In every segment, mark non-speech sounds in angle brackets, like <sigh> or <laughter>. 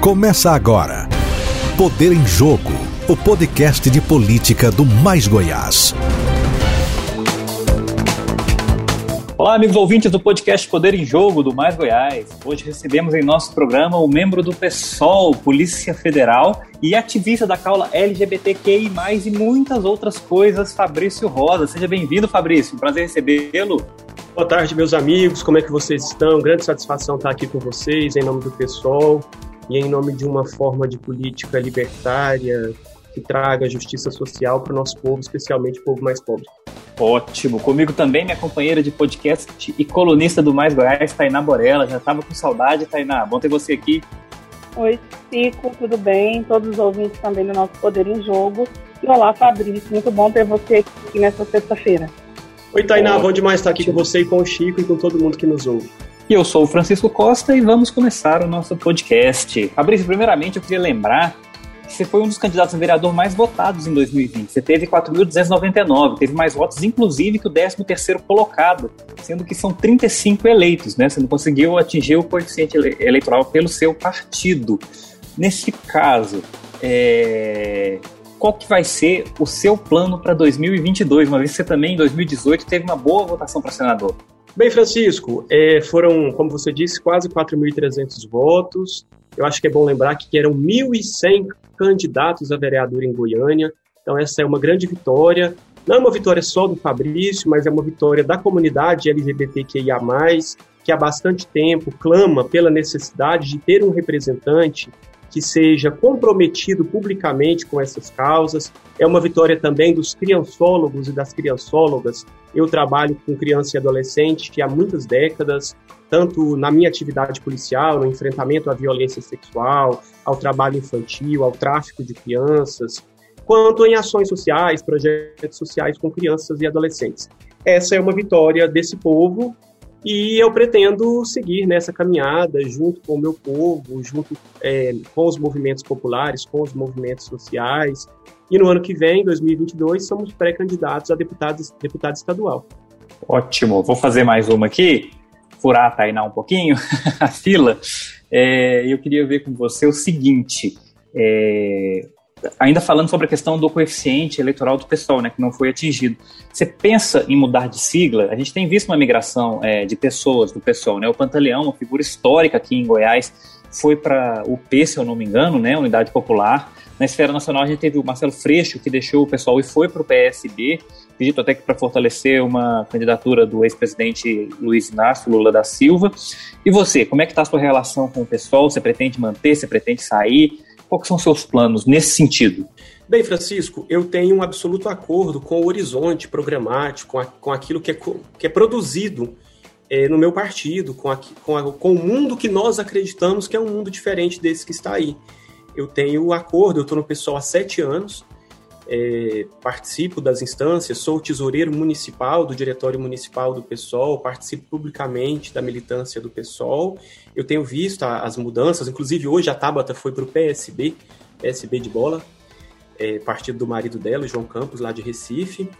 Começa agora. Poder em Jogo, o podcast de política do Mais Goiás. Olá, amigos ouvintes do podcast Poder em Jogo do Mais Goiás. Hoje recebemos em nosso programa o membro do PSOL, Polícia Federal, e ativista da causa LGBTQI, e muitas outras coisas, Fabrício Rosa. Seja bem-vindo, Fabrício. prazer recebê-lo. Boa tarde, meus amigos. Como é que vocês estão? Grande satisfação estar aqui com vocês, em nome do PSOL e em nome de uma forma de política libertária que traga justiça social para o nosso povo, especialmente o povo mais pobre. Ótimo. Comigo também, minha companheira de podcast e colunista do Mais Goiás, Tainá Borella. Já estava com saudade, Tainá. Bom ter você aqui. Oi, Cico, tudo bem? Todos os ouvintes também do nosso Poder em Jogo. E olá, Fabrício. Muito bom ter você aqui nessa sexta-feira. Oi, Tainá. Bom demais estar aqui com você e com o Chico e com todo mundo que nos ouve. E eu sou o Francisco Costa e vamos começar o nosso podcast. Fabrício, primeiramente eu queria lembrar que você foi um dos candidatos a vereador mais votados em 2020. Você teve 4.299, teve mais votos, inclusive, que o 13º colocado, sendo que são 35 eleitos, né? Você não conseguiu atingir o coeficiente eleitoral pelo seu partido. Nesse caso, é... qual que vai ser o seu plano para 2022, uma vez que você também, em 2018, teve uma boa votação para senador? Bem, Francisco, é, foram, como você disse, quase 4.300 votos. Eu acho que é bom lembrar que eram 1.100 candidatos a vereador em Goiânia. Então, essa é uma grande vitória. Não é uma vitória só do Fabrício, mas é uma vitória da comunidade LGBTQIA, que há bastante tempo clama pela necessidade de ter um representante que seja comprometido publicamente com essas causas. É uma vitória também dos criançólogos e das criançólogas. Eu trabalho com criança e adolescente há muitas décadas, tanto na minha atividade policial, no enfrentamento à violência sexual, ao trabalho infantil, ao tráfico de crianças, quanto em ações sociais, projetos sociais com crianças e adolescentes. Essa é uma vitória desse povo e eu pretendo seguir nessa caminhada junto com o meu povo, junto é, com os movimentos populares, com os movimentos sociais. E no ano que vem, 2022, somos pré-candidatos a deputados, deputado estadual. Ótimo. Vou fazer mais uma aqui, furar a Tainá um pouquinho, <laughs> a fila. É, eu queria ver com você o seguinte. É, ainda falando sobre a questão do coeficiente eleitoral do pessoal, né, que não foi atingido. Você pensa em mudar de sigla? A gente tem visto uma migração é, de pessoas do pessoal, né? O Pantaleão, uma figura histórica aqui em Goiás, foi para o P, se eu não me engano, né, Unidade Popular. Na esfera nacional a gente teve o Marcelo Freixo, que deixou o pessoal e foi para o PSB, acredito até que para fortalecer uma candidatura do ex-presidente Luiz Inácio Lula da Silva. E você, como é que está a sua relação com o pessoal? Você pretende manter, você pretende sair? Quais são seus planos nesse sentido? Bem, Francisco, eu tenho um absoluto acordo com o horizonte programático, com, a, com aquilo que é, que é produzido é, no meu partido, com, a, com, a, com, o mundo que nós acreditamos que é um mundo diferente desse que está aí. Eu tenho acordo, eu estou no pessoal há sete anos, é, participo das instâncias, sou tesoureiro municipal do Diretório Municipal do PSOL, participo publicamente da militância do PSOL. Eu tenho visto as mudanças, inclusive hoje a Tabata foi para o PSB, PSB de bola, é, partido do marido dela, João Campos, lá de Recife.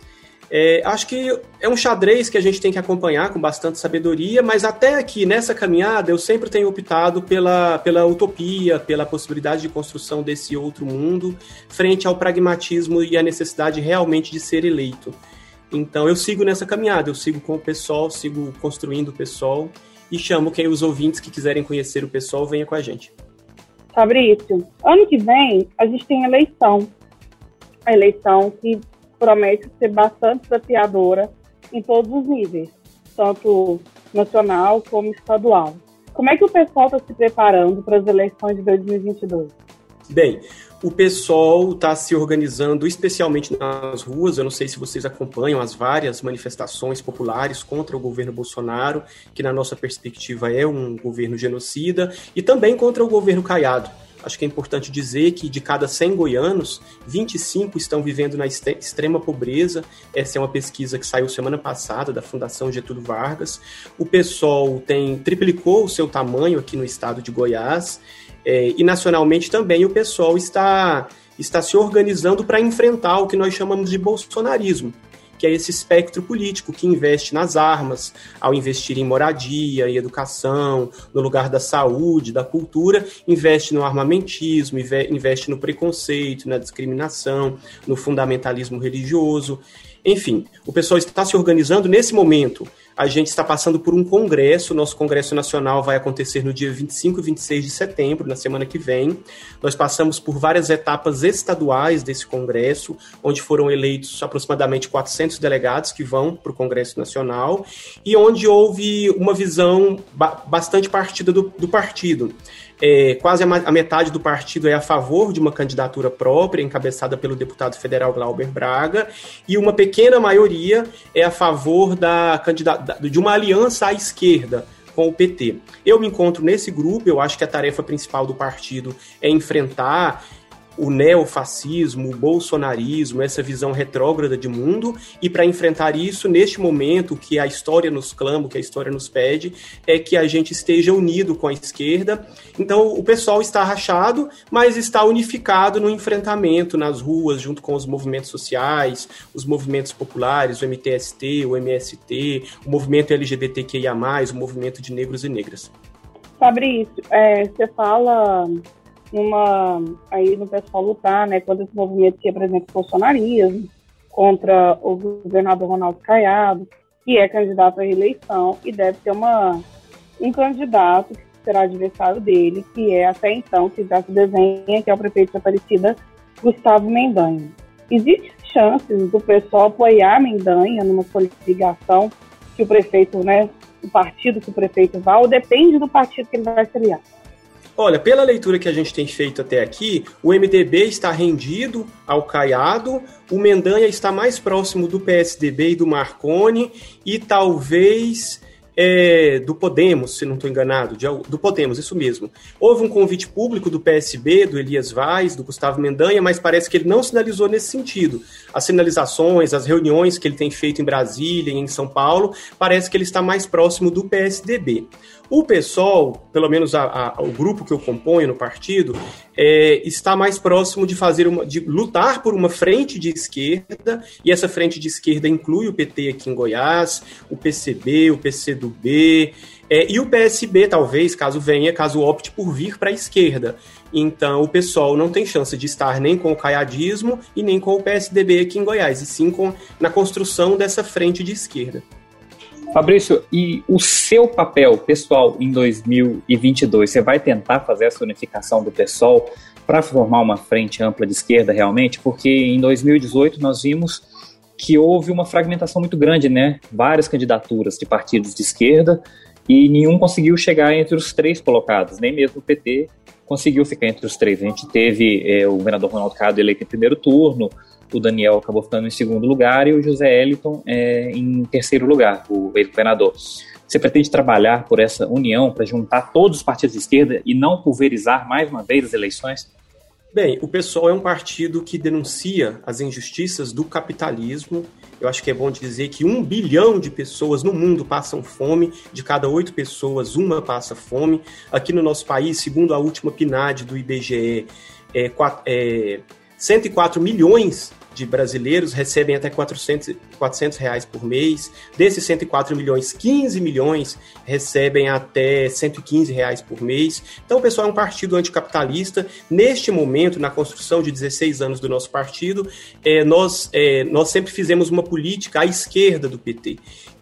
É, acho que é um xadrez que a gente tem que acompanhar com bastante sabedoria, mas até aqui nessa caminhada eu sempre tenho optado pela, pela utopia, pela possibilidade de construção desse outro mundo, frente ao pragmatismo e a necessidade realmente de ser eleito. Então eu sigo nessa caminhada, eu sigo com o pessoal, sigo construindo o pessoal e chamo quem os ouvintes que quiserem conhecer o pessoal venha com a gente. Fabrício, ano que vem a gente tem eleição. A eleição que promete ser bastante desafiadora em todos os níveis, tanto nacional como estadual. Como é que o pessoal está se preparando para as eleições de 2022? Bem, o pessoal está se organizando especialmente nas ruas. Eu não sei se vocês acompanham as várias manifestações populares contra o governo Bolsonaro, que na nossa perspectiva é um governo genocida, e também contra o governo Caiado Acho que é importante dizer que de cada 100 goianos, 25 estão vivendo na extrema pobreza. Essa é uma pesquisa que saiu semana passada da Fundação Getúlio Vargas. O PSOL tem triplicou o seu tamanho aqui no estado de Goiás é, e nacionalmente também o PSOL está está se organizando para enfrentar o que nós chamamos de bolsonarismo, que é esse espectro político que investe nas armas, ao investir em moradia, em educação, no lugar da saúde, da cultura, investe no armamentismo, investe no preconceito, na discriminação, no fundamentalismo religioso. Enfim, o pessoal está se organizando nesse momento a gente está passando por um congresso, nosso congresso nacional vai acontecer no dia 25 e 26 de setembro, na semana que vem. Nós passamos por várias etapas estaduais desse congresso, onde foram eleitos aproximadamente 400 delegados que vão para o congresso nacional, e onde houve uma visão bastante partida do, do partido é, quase a metade do partido é a favor de uma candidatura própria, encabeçada pelo deputado federal Glauber Braga, e uma pequena maioria é a favor da de uma aliança à esquerda com o PT. Eu me encontro nesse grupo, eu acho que a tarefa principal do partido é enfrentar o neofascismo, o bolsonarismo, essa visão retrógrada de mundo, e para enfrentar isso, neste momento, que a história nos clama, que a história nos pede, é que a gente esteja unido com a esquerda. Então, o pessoal está rachado, mas está unificado no enfrentamento nas ruas, junto com os movimentos sociais, os movimentos populares, o MTST, o MST, o movimento LGBTQIA, o movimento de negros e negras. Fabrício, é, você fala numa aí no pessoal lutar, né, contra esse movimento que representa o bolsonarismo, contra o governador Ronaldo Caiado, que é candidato à reeleição e deve ter uma um candidato que será adversário dele, que é até então que já se desenha, que é o prefeito de Aparecida, Gustavo Mendanha. Existem chances do pessoal apoiar Mendanha numa coligação que o prefeito, né, o partido que o prefeito vá, ou depende do partido que ele vai criar? Olha, pela leitura que a gente tem feito até aqui, o MDB está rendido ao Caiado, o Mendanha está mais próximo do PSDB e do Marconi, e talvez é, do Podemos, se não estou enganado, de, do Podemos, isso mesmo. Houve um convite público do PSB, do Elias Vaz, do Gustavo Mendanha, mas parece que ele não sinalizou nesse sentido. As sinalizações, as reuniões que ele tem feito em Brasília e em São Paulo, parece que ele está mais próximo do PSDB. O PSOL, pelo menos a, a, o grupo que eu componho no partido, é, está mais próximo de fazer uma, de lutar por uma frente de esquerda, e essa frente de esquerda inclui o PT aqui em Goiás, o PCB, o PCdoB, é, e o PSB, talvez, caso venha, caso opte por vir para a esquerda. Então, o PSOL não tem chance de estar nem com o caiadismo e nem com o PSDB aqui em Goiás, e sim com, na construção dessa frente de esquerda. Fabrício, e o seu papel pessoal em 2022? Você vai tentar fazer essa unificação do PSOL para formar uma frente ampla de esquerda realmente? Porque em 2018 nós vimos que houve uma fragmentação muito grande, né? Várias candidaturas de partidos de esquerda e nenhum conseguiu chegar entre os três colocados, nem mesmo o PT conseguiu ficar entre os três. A gente teve é, o governador Ronaldo Cado eleito em primeiro turno, o Daniel acabou ficando em segundo lugar e o José Eliton é, em terceiro lugar, o ex-governador. Você pretende trabalhar por essa união para juntar todos os partidos de esquerda e não pulverizar mais uma vez as eleições? Bem, o PSOL é um partido que denuncia as injustiças do capitalismo. Eu acho que é bom dizer que um bilhão de pessoas no mundo passam fome, de cada oito pessoas, uma passa fome. Aqui no nosso país, segundo a última PNAD do IBGE, é, é 104 milhões de brasileiros recebem até 400, 400 reais por mês. Desses 104 milhões, 15 milhões recebem até 115 reais por mês. Então, o pessoal é um partido anticapitalista. Neste momento, na construção de 16 anos do nosso partido, é, nós, é, nós sempre fizemos uma política à esquerda do PT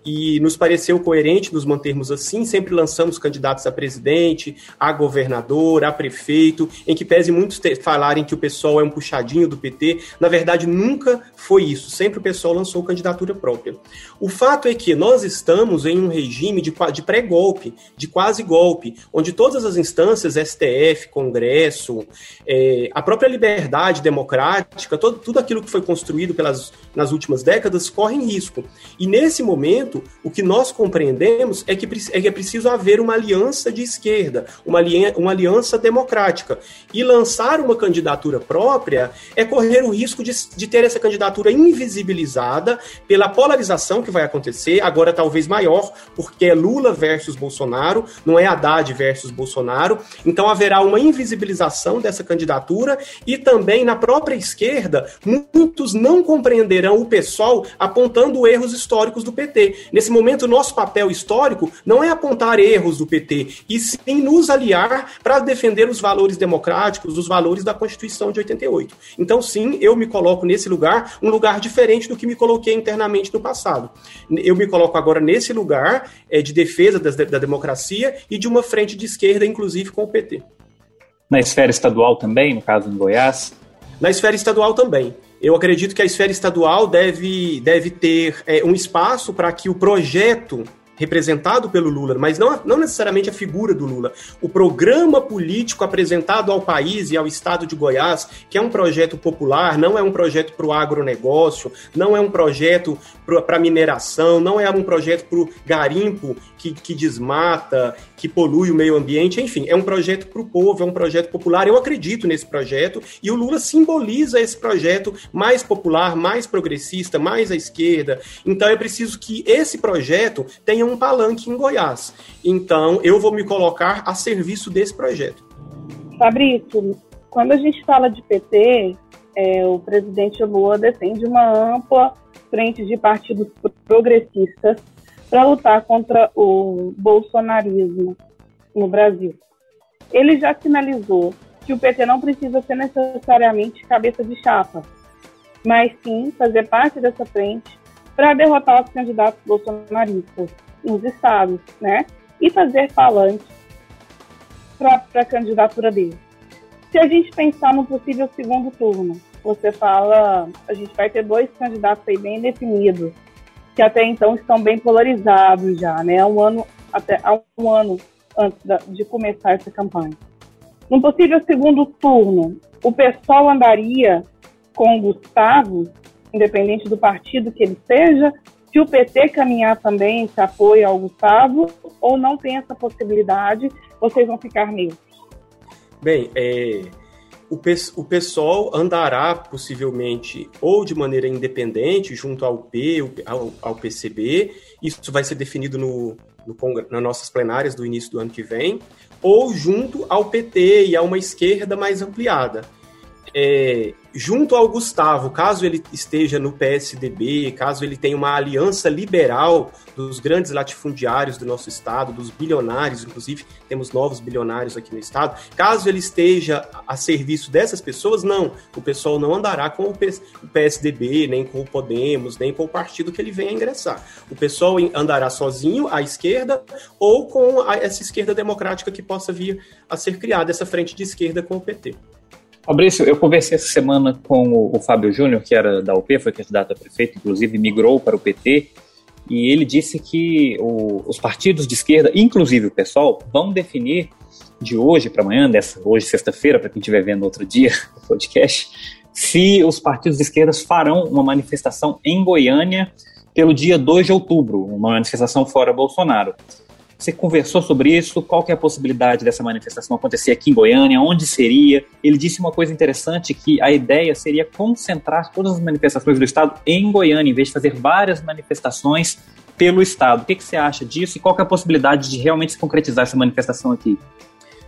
e nos pareceu coerente nos mantermos assim, sempre lançamos candidatos a presidente, a governador, a prefeito, em que pese muitos falarem que o pessoal é um puxadinho do PT, na verdade nunca foi isso, sempre o pessoal lançou candidatura própria. O fato é que nós estamos em um regime de, de pré-golpe, de quase golpe, onde todas as instâncias, STF, Congresso, é, a própria liberdade democrática, todo, tudo aquilo que foi construído pelas, nas últimas décadas corre em risco. E nesse momento, o que nós compreendemos é que é, que é preciso haver uma aliança de esquerda, uma, uma aliança democrática. E lançar uma candidatura própria é correr o risco de, de ter essa candidatura invisibilizada pela polarização que vai acontecer, agora talvez maior, porque é Lula versus Bolsonaro, não é Haddad versus Bolsonaro. Então haverá uma invisibilização dessa candidatura e também na própria esquerda, muitos não compreenderão o pessoal apontando erros históricos do PT. Nesse momento, nosso papel histórico não é apontar erros do PT, e sim nos aliar para defender os valores democráticos, os valores da Constituição de 88. Então, sim, eu me coloco nesse lugar, um lugar diferente do que me coloquei internamente no passado. Eu me coloco agora nesse lugar é, de defesa da, da democracia e de uma frente de esquerda, inclusive com o PT. Na esfera estadual também, no caso em Goiás? Na esfera estadual também. Eu acredito que a esfera estadual deve, deve ter é, um espaço para que o projeto representado pelo Lula, mas não, não necessariamente a figura do Lula. O programa político apresentado ao país e ao estado de Goiás, que é um projeto popular, não é um projeto para o agronegócio, não é um projeto para mineração, não é um projeto para o garimpo que, que desmata, que polui o meio ambiente, enfim, é um projeto para o povo, é um projeto popular. Eu acredito nesse projeto e o Lula simboliza esse projeto mais popular, mais progressista, mais à esquerda. Então é preciso que esse projeto tenha um palanque em Goiás. Então, eu vou me colocar a serviço desse projeto. Fabrício, quando a gente fala de PT, é, o presidente Lula defende uma ampla frente de partidos progressistas para lutar contra o bolsonarismo no Brasil. Ele já sinalizou que o PT não precisa ser necessariamente cabeça de chapa, mas sim fazer parte dessa frente para derrotar os candidatos bolsonaristas nos estados, né? E fazer falante para a candidatura dele. Se a gente pensar no possível segundo turno, você fala, a gente vai ter dois candidatos aí bem definidos, que até então estão bem polarizados já, né? Há um ano, até há um ano antes da, de começar essa campanha. No possível segundo turno, o pessoal andaria com o Gustavo, independente do partido que ele seja, se o PT caminhar também esse apoio ao Gustavo, ou não tem essa possibilidade, vocês vão ficar neutros? Bem, é, o, o PSOL andará possivelmente ou de maneira independente junto ao P, ao, ao PCB, isso vai ser definido no, no, nas nossas plenárias do início do ano que vem, ou junto ao PT e a uma esquerda mais ampliada. É, junto ao Gustavo, caso ele esteja no PSDB, caso ele tenha uma aliança liberal dos grandes latifundiários do nosso estado, dos bilionários, inclusive temos novos bilionários aqui no estado, caso ele esteja a serviço dessas pessoas, não, o pessoal não andará com o PSDB, nem com o Podemos, nem com o partido que ele venha ingressar. O pessoal andará sozinho à esquerda ou com essa esquerda democrática que possa vir a ser criada, essa frente de esquerda com o PT. Fabrício, eu conversei essa semana com o, o Fábio Júnior, que era da UP, foi candidato a prefeito, inclusive migrou para o PT, e ele disse que o, os partidos de esquerda, inclusive o PSOL, vão definir de hoje para amanhã, dessa, hoje sexta-feira, para quem estiver vendo outro dia <laughs> o podcast, se os partidos de esquerda farão uma manifestação em Goiânia pelo dia 2 de outubro, uma manifestação fora Bolsonaro. Você conversou sobre isso? Qual que é a possibilidade dessa manifestação acontecer aqui em Goiânia? Onde seria? Ele disse uma coisa interessante que a ideia seria concentrar todas as manifestações do estado em Goiânia, em vez de fazer várias manifestações pelo estado. O que, que você acha disso e qual que é a possibilidade de realmente se concretizar essa manifestação aqui?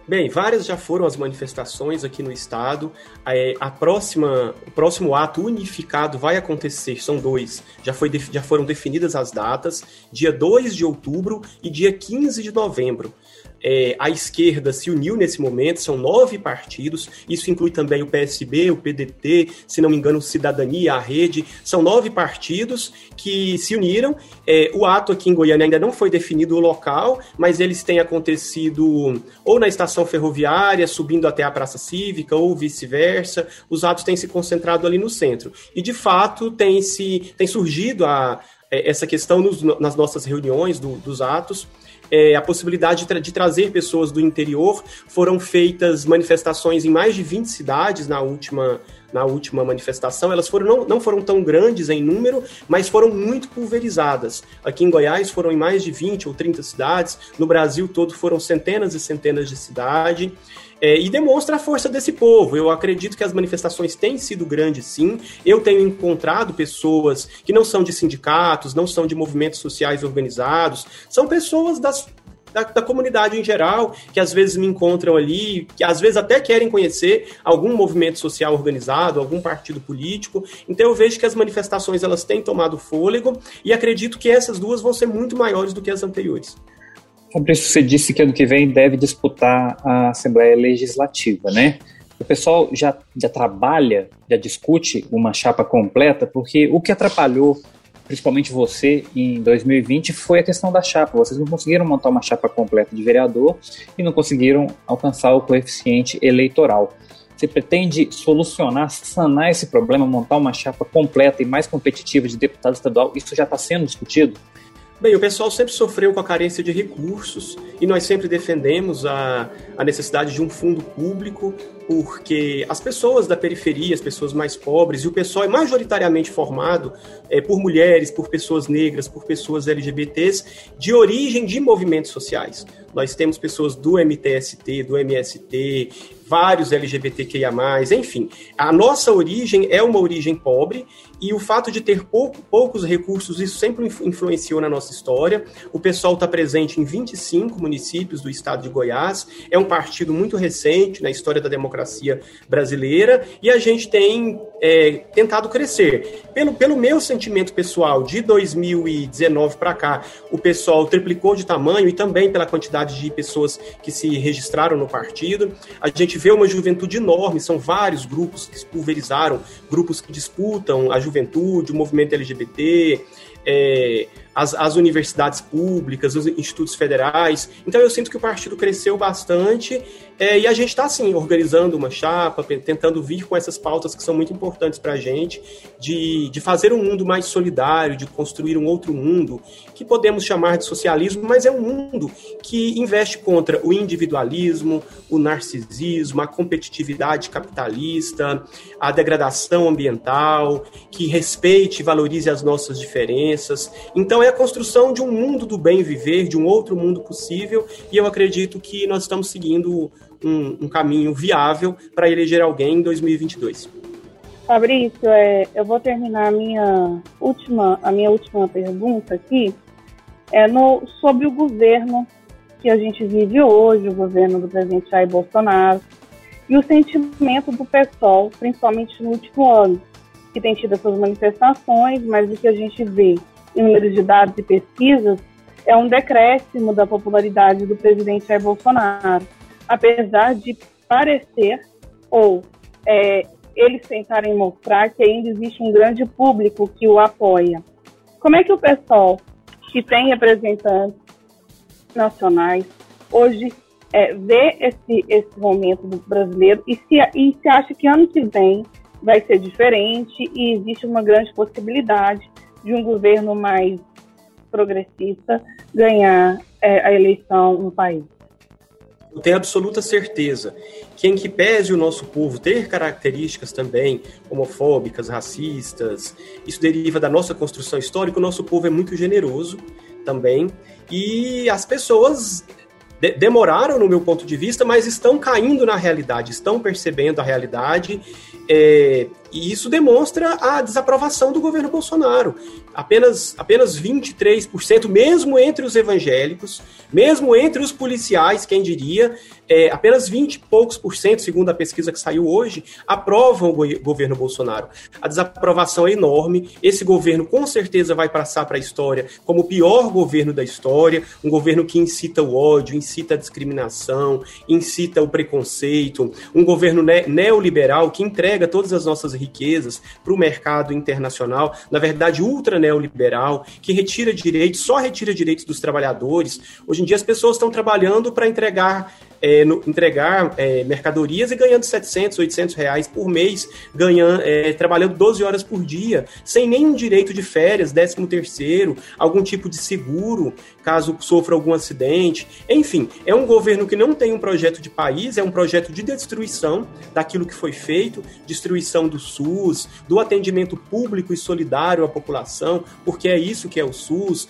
Bem, várias já foram as manifestações aqui no estado. É, a próxima, o próximo ato unificado vai acontecer, são dois. Já, foi, já foram definidas as datas, dia 2 de outubro e dia 15 de novembro é, a esquerda se uniu nesse momento, são nove partidos, isso inclui também o PSB, o PDT, se não me engano, Cidadania, a Rede, são nove partidos que se uniram. É, o ato aqui em Goiânia ainda não foi definido o local, mas eles têm acontecido ou na estação ferroviária, subindo até a Praça Cívica, ou vice-versa. Os atos têm se concentrado ali no centro. E, de fato, tem, se, tem surgido a, é, essa questão nos, nas nossas reuniões do, dos atos, é, a possibilidade de, tra de, trazer pessoas do interior. Foram feitas manifestações em mais de 20 cidades na última, na última manifestação, elas foram, não, não foram tão grandes em número, mas foram muito pulverizadas. Aqui em Goiás foram em mais de 20 ou 30 cidades, no Brasil todo foram centenas e centenas de cidades. É, e demonstra a força desse povo. Eu acredito que as manifestações têm sido grandes, sim. Eu tenho encontrado pessoas que não são de sindicatos, não são de movimentos sociais organizados, são pessoas das da, da, comunidade em geral, que às vezes me encontram ali, que às vezes até querem conhecer algum movimento social organizado, algum partido político. Então eu vejo que as manifestações elas têm tomado fôlego e acredito que essas duas vão ser muito maiores do que as anteriores. Fabrício, você disse que ano que vem deve disputar a Assembleia Legislativa, né? O pessoal já, já trabalha, já discute uma chapa completa, porque o que atrapalhou principalmente você, em 2020, foi a questão da chapa. Vocês não conseguiram montar uma chapa completa de vereador e não conseguiram alcançar o coeficiente eleitoral. Você pretende solucionar, sanar esse problema, montar uma chapa completa e mais competitiva de deputado estadual? Isso já está sendo discutido? Bem, o pessoal sempre sofreu com a carência de recursos e nós sempre defendemos a, a necessidade de um fundo público porque as pessoas da periferia, as pessoas mais pobres, e o pessoal é majoritariamente formado é, por mulheres, por pessoas negras, por pessoas LGBTs, de origem de movimentos sociais. Nós temos pessoas do MTST, do MST, vários LGBTQIA+, enfim. A nossa origem é uma origem pobre e o fato de ter pouco, poucos recursos, isso sempre influenciou na nossa história. O pessoal está presente em 25 municípios do estado de Goiás, é um partido muito recente na história da democracia brasileira e a gente tem é, tentado crescer. Pelo, pelo meu sentimento pessoal, de 2019 para cá, o pessoal triplicou de tamanho e também pela quantidade de pessoas que se registraram no partido. A gente vê uma juventude enorme, são vários grupos que pulverizaram, grupos que disputam a juventude, o movimento LGBT, é, as, as, universidades públicas, os institutos federais. Então eu sinto que o partido cresceu bastante é, e a gente está, assim, organizando uma chapa, tentando vir com essas pautas que são muito importantes para a gente, de, de fazer um mundo mais solidário, de construir um outro mundo, que podemos chamar de socialismo, mas é um mundo que investe contra o individualismo, o narcisismo, a competitividade capitalista, a degradação ambiental, que respeite e valorize as nossas diferenças. Então é a construção de um mundo do bem viver, de um outro mundo possível, e eu acredito que nós estamos seguindo um, um caminho viável para eleger alguém em 2022. Fabrício, é, eu vou terminar a minha última, a minha última pergunta aqui é no, sobre o governo que a gente vive hoje, o governo do presidente Jair Bolsonaro, e o sentimento do pessoal, principalmente no último ano, que tem tido essas manifestações, mas o que a gente vê em números de dados e pesquisas é um decréscimo da popularidade do presidente Jair Bolsonaro apesar de parecer ou é, eles tentarem mostrar que ainda existe um grande público que o apoia. Como é que o pessoal que tem representantes nacionais hoje é, vê esse, esse momento do brasileiro e se, e se acha que ano que vem vai ser diferente e existe uma grande possibilidade de um governo mais progressista ganhar é, a eleição no país? Eu tenho absoluta certeza que, em que pese o nosso povo ter características também homofóbicas, racistas, isso deriva da nossa construção histórica, o nosso povo é muito generoso também. E as pessoas de demoraram, no meu ponto de vista, mas estão caindo na realidade, estão percebendo a realidade. É, e isso demonstra a desaprovação do governo Bolsonaro. Apenas, apenas 23%, mesmo entre os evangélicos, mesmo entre os policiais, quem diria, é, apenas 20 e poucos por cento, segundo a pesquisa que saiu hoje, aprovam o go governo Bolsonaro. A desaprovação é enorme. Esse governo com certeza vai passar para a história como o pior governo da história, um governo que incita o ódio, incita a discriminação, incita o preconceito, um governo ne neoliberal que entrega todas as nossas riquezas para o mercado internacional, na verdade ultra neoliberal, que retira direitos, só retira direitos dos trabalhadores. Hoje em dia as pessoas estão trabalhando para entregar é, no, entregar é, mercadorias e ganhando 700, 800 reais por mês, ganhando, é, trabalhando 12 horas por dia, sem nenhum direito de férias, 13 terceiro, algum tipo de seguro, caso sofra algum acidente. Enfim, é um governo que não tem um projeto de país, é um projeto de destruição daquilo que foi feito, destruição do SUS, do atendimento público e solidário à população, porque é isso que é o SUS,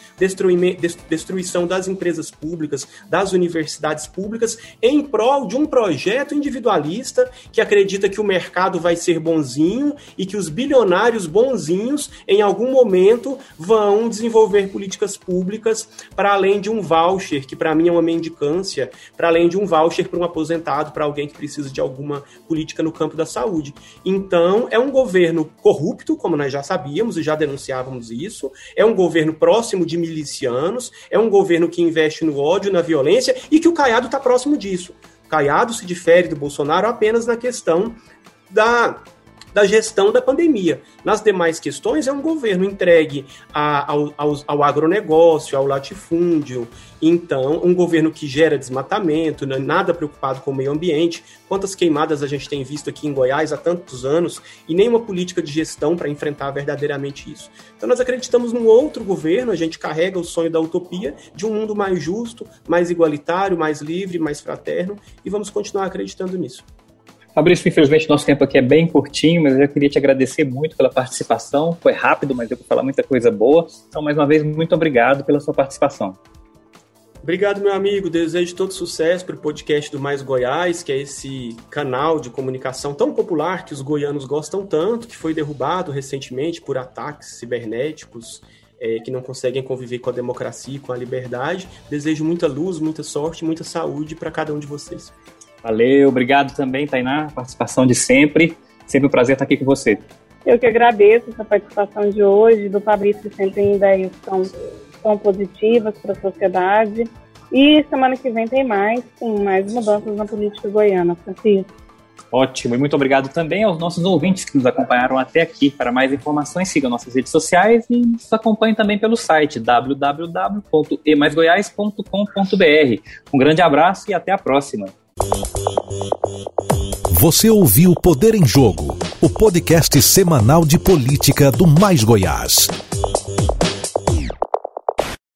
destruição das empresas públicas, das universidades públicas, em prol de um projeto individualista que acredita que o mercado vai ser bonzinho e que os bilionários bonzinhos, em algum momento, vão desenvolver políticas públicas para além de um voucher, que para mim é uma mendicância, para além de um voucher para um aposentado, para alguém que precisa de alguma política no campo da saúde. Então, é um governo corrupto, como nós já sabíamos e já denunciávamos isso, é um governo próximo de milicianos, é um governo que investe no ódio, na violência e que o Caiado está próximo disso. O Caiado se difere do Bolsonaro apenas na questão da da gestão da pandemia. Nas demais questões, é um governo entregue a, ao, ao, agronegócio, ao latifúndio. Então, um governo que gera desmatamento, não é nada preocupado com o meio ambiente. Quantas queimadas a gente tem visto aqui em Goiás há tantos anos e nenhuma política de gestão para enfrentar verdadeiramente isso. Então, nós acreditamos num outro governo, a gente carrega o sonho da utopia de um mundo mais justo, mais igualitário, mais livre, mais fraterno e vamos continuar acreditando nisso. Fabrício, infelizmente nosso tempo aqui é bem curtinho, mas eu queria te agradecer muito pela participação. Foi rápido, mas deu para falar muita coisa boa. Então, mais uma vez, muito obrigado pela sua participação. Obrigado, meu amigo. Desejo todo sucesso para o podcast do Mais Goiás, que é esse canal de comunicação tão popular que os goianos gostam tanto, que foi derrubado recentemente por ataques cibernéticos é, que não conseguem conviver com a democracia e com a liberdade. Desejo muita luz, muita sorte, muita saúde para cada um de vocês. Valeu, obrigado também, Tainá, participação de sempre. Sempre um prazer estar aqui com você. Eu que agradeço essa participação de hoje, do Fabrício, que sempre tem ideias tão, tão positivas para a sociedade. E semana que vem tem mais, com mais mudanças na política goiana, Francisco. Ótimo, e muito obrigado também aos nossos ouvintes que nos acompanharam até aqui. Para mais informações, sigam nossas redes sociais e nos acompanhem também pelo site www.emaisgoiás.com.br. Um grande abraço e até a próxima. Você ouviu Poder em Jogo, o podcast semanal de política do Mais Goiás.